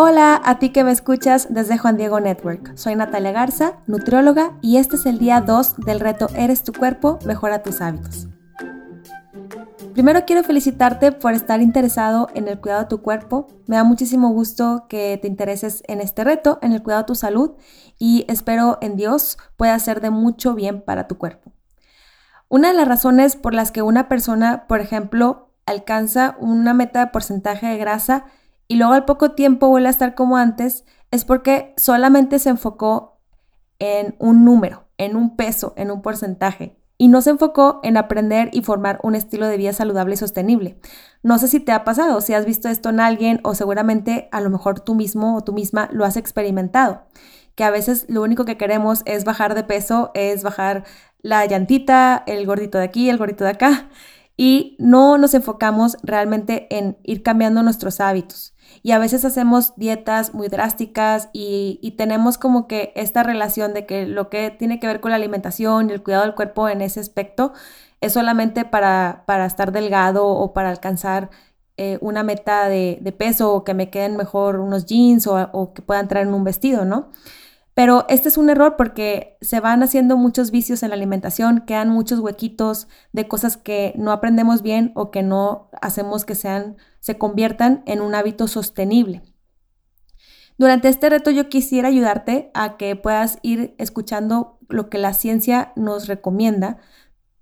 Hola a ti que me escuchas desde Juan Diego Network. Soy Natalia Garza, nutrióloga, y este es el día 2 del reto Eres tu cuerpo, mejora tus hábitos. Primero quiero felicitarte por estar interesado en el cuidado de tu cuerpo. Me da muchísimo gusto que te intereses en este reto, en el cuidado de tu salud, y espero en Dios pueda ser de mucho bien para tu cuerpo. Una de las razones por las que una persona, por ejemplo, alcanza una meta de porcentaje de grasa y luego al poco tiempo vuelve a estar como antes, es porque solamente se enfocó en un número, en un peso, en un porcentaje, y no se enfocó en aprender y formar un estilo de vida saludable y sostenible. No sé si te ha pasado, si has visto esto en alguien o seguramente a lo mejor tú mismo o tú misma lo has experimentado, que a veces lo único que queremos es bajar de peso, es bajar la llantita, el gordito de aquí, el gordito de acá, y no nos enfocamos realmente en ir cambiando nuestros hábitos y a veces hacemos dietas muy drásticas y, tenemos como que esta relación de que lo que tiene que ver con la alimentación y el cuidado del cuerpo en ese aspecto es solamente para, para estar delgado o para alcanzar eh, una meta de, peso o que me queden mejor unos jeans o, o que puedan traer en un vestido, ¿no? Pero este es un error porque se van haciendo muchos vicios en la alimentación, quedan muchos huequitos de cosas que no aprendemos bien o que no hacemos que sean se conviertan en un hábito sostenible. Durante este reto yo quisiera ayudarte a que puedas ir escuchando lo que la ciencia nos recomienda.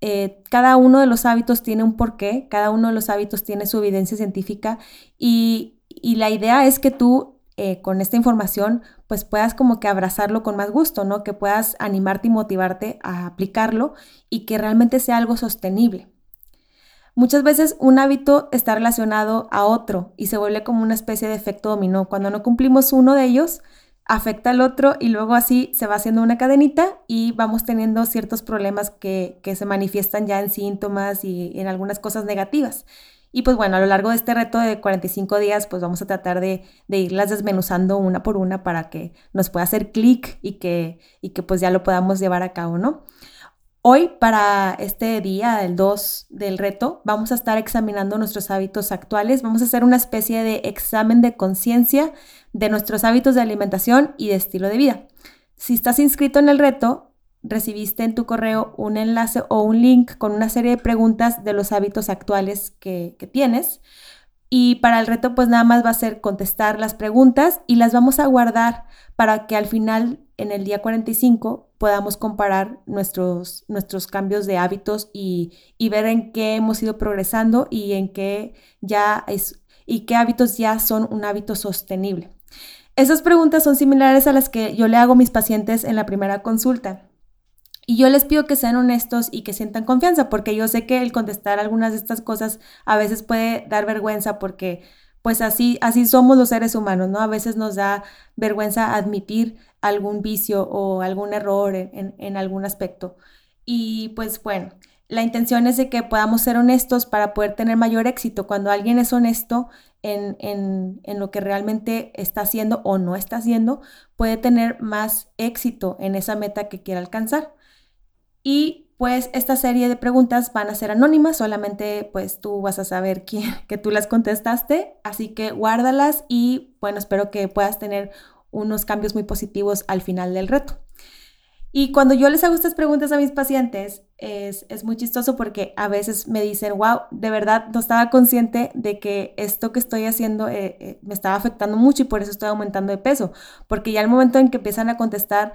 Eh, cada uno de los hábitos tiene un porqué, cada uno de los hábitos tiene su evidencia científica y, y la idea es que tú eh, con esta información, pues puedas como que abrazarlo con más gusto, ¿no? Que puedas animarte y motivarte a aplicarlo y que realmente sea algo sostenible. Muchas veces un hábito está relacionado a otro y se vuelve como una especie de efecto dominó. Cuando no cumplimos uno de ellos, afecta al otro y luego así se va haciendo una cadenita y vamos teniendo ciertos problemas que, que se manifiestan ya en síntomas y en algunas cosas negativas. Y pues bueno, a lo largo de este reto de 45 días, pues vamos a tratar de, irlas desmenuzando una por una para que nos pueda hacer clic y que, y que pues ya lo podamos llevar a cabo, ¿no? Hoy, para este día, el 2 del reto, vamos a estar examinando nuestros hábitos actuales. Vamos a hacer una especie de examen de conciencia de nuestros hábitos de alimentación y de estilo de vida. Si estás inscrito en el reto, recibiste en tu correo un enlace o un link con una serie de preguntas de los hábitos actuales que, tienes. Y para el reto pues nada más va a ser contestar las preguntas y las vamos a guardar para que al final, en el día 45, podamos comparar nuestros, nuestros cambios de hábitos y, y ver en qué hemos ido progresando y en qué ya es, y qué hábitos ya son un hábito sostenible. Esas preguntas son similares a las que yo le hago a mis pacientes en la primera consulta. Y yo les pido que sean honestos y que sientan confianza, porque yo sé que el contestar algunas de estas cosas a veces puede dar vergüenza porque pues así, así somos los seres humanos, ¿no? A veces nos da vergüenza admitir algún vicio o algún error en, algún aspecto. Y pues bueno, la intención es de que podamos ser honestos para poder tener mayor éxito. Cuando alguien es honesto en, en, en, lo que realmente está haciendo o no está haciendo, puede tener más éxito en esa meta que quiera alcanzar. Y pues esta serie de preguntas van a ser anónimas, solamente pues tú vas a saber que tú las contestaste, así que guárdalas y bueno, espero que puedas tener unos cambios muy positivos al final del reto. Y cuando yo les hago estas preguntas a mis pacientes, es, muy chistoso porque a veces me dicen, wow, de verdad no estaba consciente de que esto que estoy haciendo eh, eh, me estaba afectando mucho y por eso estoy aumentando de peso. Porque ya el momento en que empiezan a contestar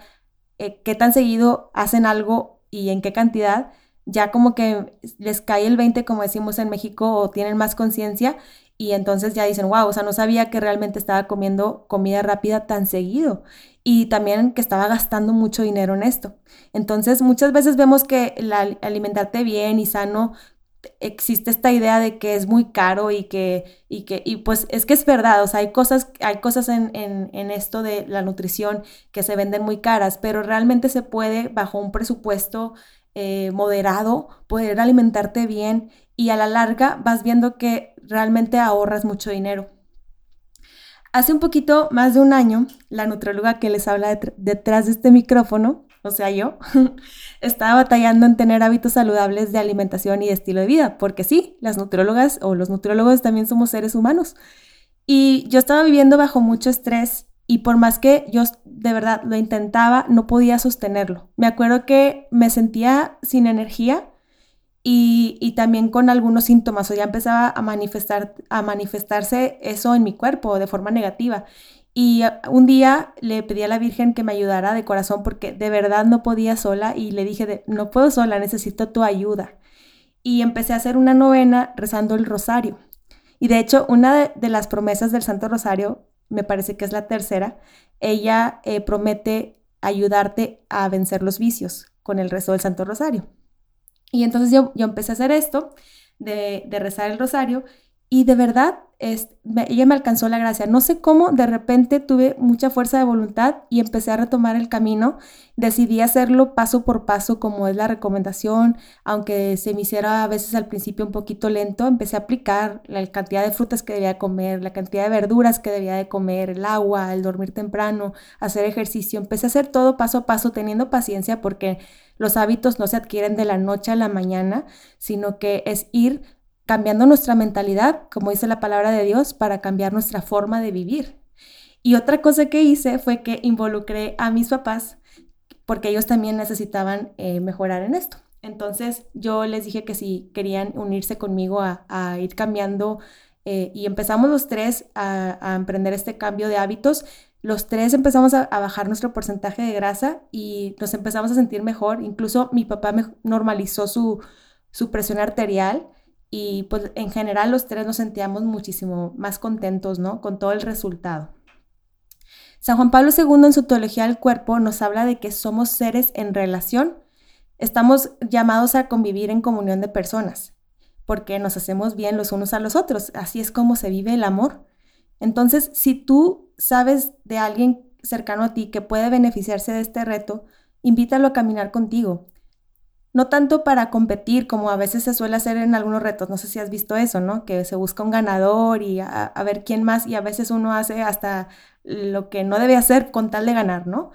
eh, qué tan seguido hacen algo y en qué cantidad, ya como que les cae el 20, como decimos en México, o tienen más conciencia y entonces ya dicen, wow, o sea, no sabía que realmente estaba comiendo comida rápida tan seguido y también que estaba gastando mucho dinero en esto. Entonces, muchas veces vemos que la, alimentarte bien y sano existe esta idea de que es muy caro y que, y que, y pues es que es verdad, o sea, hay cosas, hay cosas en, en, esto de la nutrición que se venden muy caras, pero realmente se puede, bajo un presupuesto eh, moderado, poder alimentarte bien y a la larga vas viendo que realmente ahorras mucho dinero. Hace un poquito más de un año, la nutróloga que les habla detrás de este micrófono o sea, yo, estaba batallando en tener hábitos saludables de alimentación y de estilo de vida, porque sí, las nutriólogas o los nutriólogos también somos seres humanos. Y yo estaba viviendo bajo mucho estrés y por más que yo de verdad lo intentaba, no podía sostenerlo. Me acuerdo que me sentía sin energía y, también con algunos síntomas, o ya empezaba a, manifestar, a manifestarse eso en mi cuerpo de forma negativa. Y un día le pedí a la Virgen que me ayudara de corazón porque de verdad no podía sola y le dije, no puedo sola, necesito tu ayuda. Y empecé a hacer una novena rezando el rosario. Y de hecho, una de, las promesas del Santo Rosario, me parece que es la tercera, ella eh, promete ayudarte a vencer los vicios con el rezo del Santo Rosario. Y entonces yo, yo empecé a hacer esto, de, de rezar el rosario, y de verdad ella me alcanzó la gracia. No sé cómo, de repente tuve mucha fuerza de voluntad y empecé a retomar el camino. Decidí hacerlo paso por paso como es la recomendación, aunque se me hiciera a veces al principio un poquito lento, empecé a aplicar la cantidad de frutas que debía comer, la cantidad de verduras que debía de comer, el agua, el dormir temprano, hacer ejercicio. Empecé a hacer todo paso a paso teniendo paciencia porque los hábitos no se adquieren de la noche a la mañana, sino que es ir cambiando nuestra mentalidad, como dice la palabra de Dios, para cambiar nuestra forma de vivir. Y otra cosa que hice fue que involucré a mis papás porque ellos también necesitaban eh, mejorar en esto. Entonces yo les dije que si querían unirse conmigo a, ir cambiando eh, y empezamos los tres a, emprender este cambio de hábitos. Los tres empezamos a, a, bajar nuestro porcentaje de grasa y nos empezamos a sentir mejor. Incluso mi papá me normalizó su, su presión arterial y pues en general los tres nos sentíamos muchísimo más contentos, ¿no? Con todo el resultado. San Juan Pablo II en su teología del cuerpo nos habla de que somos seres en relación. Estamos llamados a convivir en comunión de personas, porque nos hacemos bien los unos a los otros. Así es como se vive el amor. Entonces, si tú sabes de alguien cercano a ti que puede beneficiarse de este reto, invítalo a caminar contigo no tanto para competir como a veces se suele hacer en algunos retos, no sé si has visto eso, ¿no? Que se busca un ganador y a, ver quién más y a veces uno hace hasta lo que no debe hacer con tal de ganar, ¿no?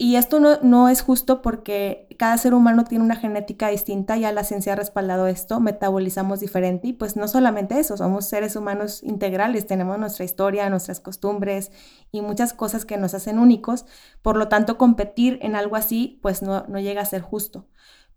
Y esto no, no, es justo porque cada ser humano tiene una genética distinta, ya la ciencia ha respaldado esto, metabolizamos diferente y pues no solamente eso, somos seres humanos integrales, tenemos nuestra historia, nuestras costumbres y muchas cosas que nos hacen únicos, por lo tanto competir en algo así pues no, no llega a ser justo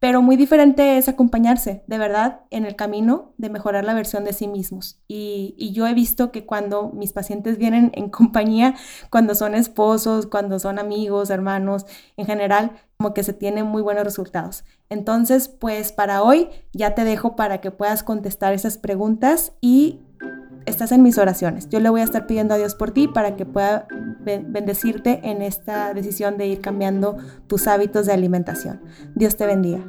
pero muy diferente es acompañarse, de verdad, en el camino de mejorar la versión de sí mismos. Y, yo he visto que cuando mis pacientes vienen en compañía, cuando son esposos, cuando son amigos, hermanos, en general, como que se tienen muy buenos resultados. Entonces, pues para hoy ya te dejo para que puedas contestar esas preguntas y estás en mis oraciones. Yo le voy a estar pidiendo a Dios por ti para que pueda bendecirte en esta decisión de ir cambiando tus hábitos de alimentación. Dios te bendiga.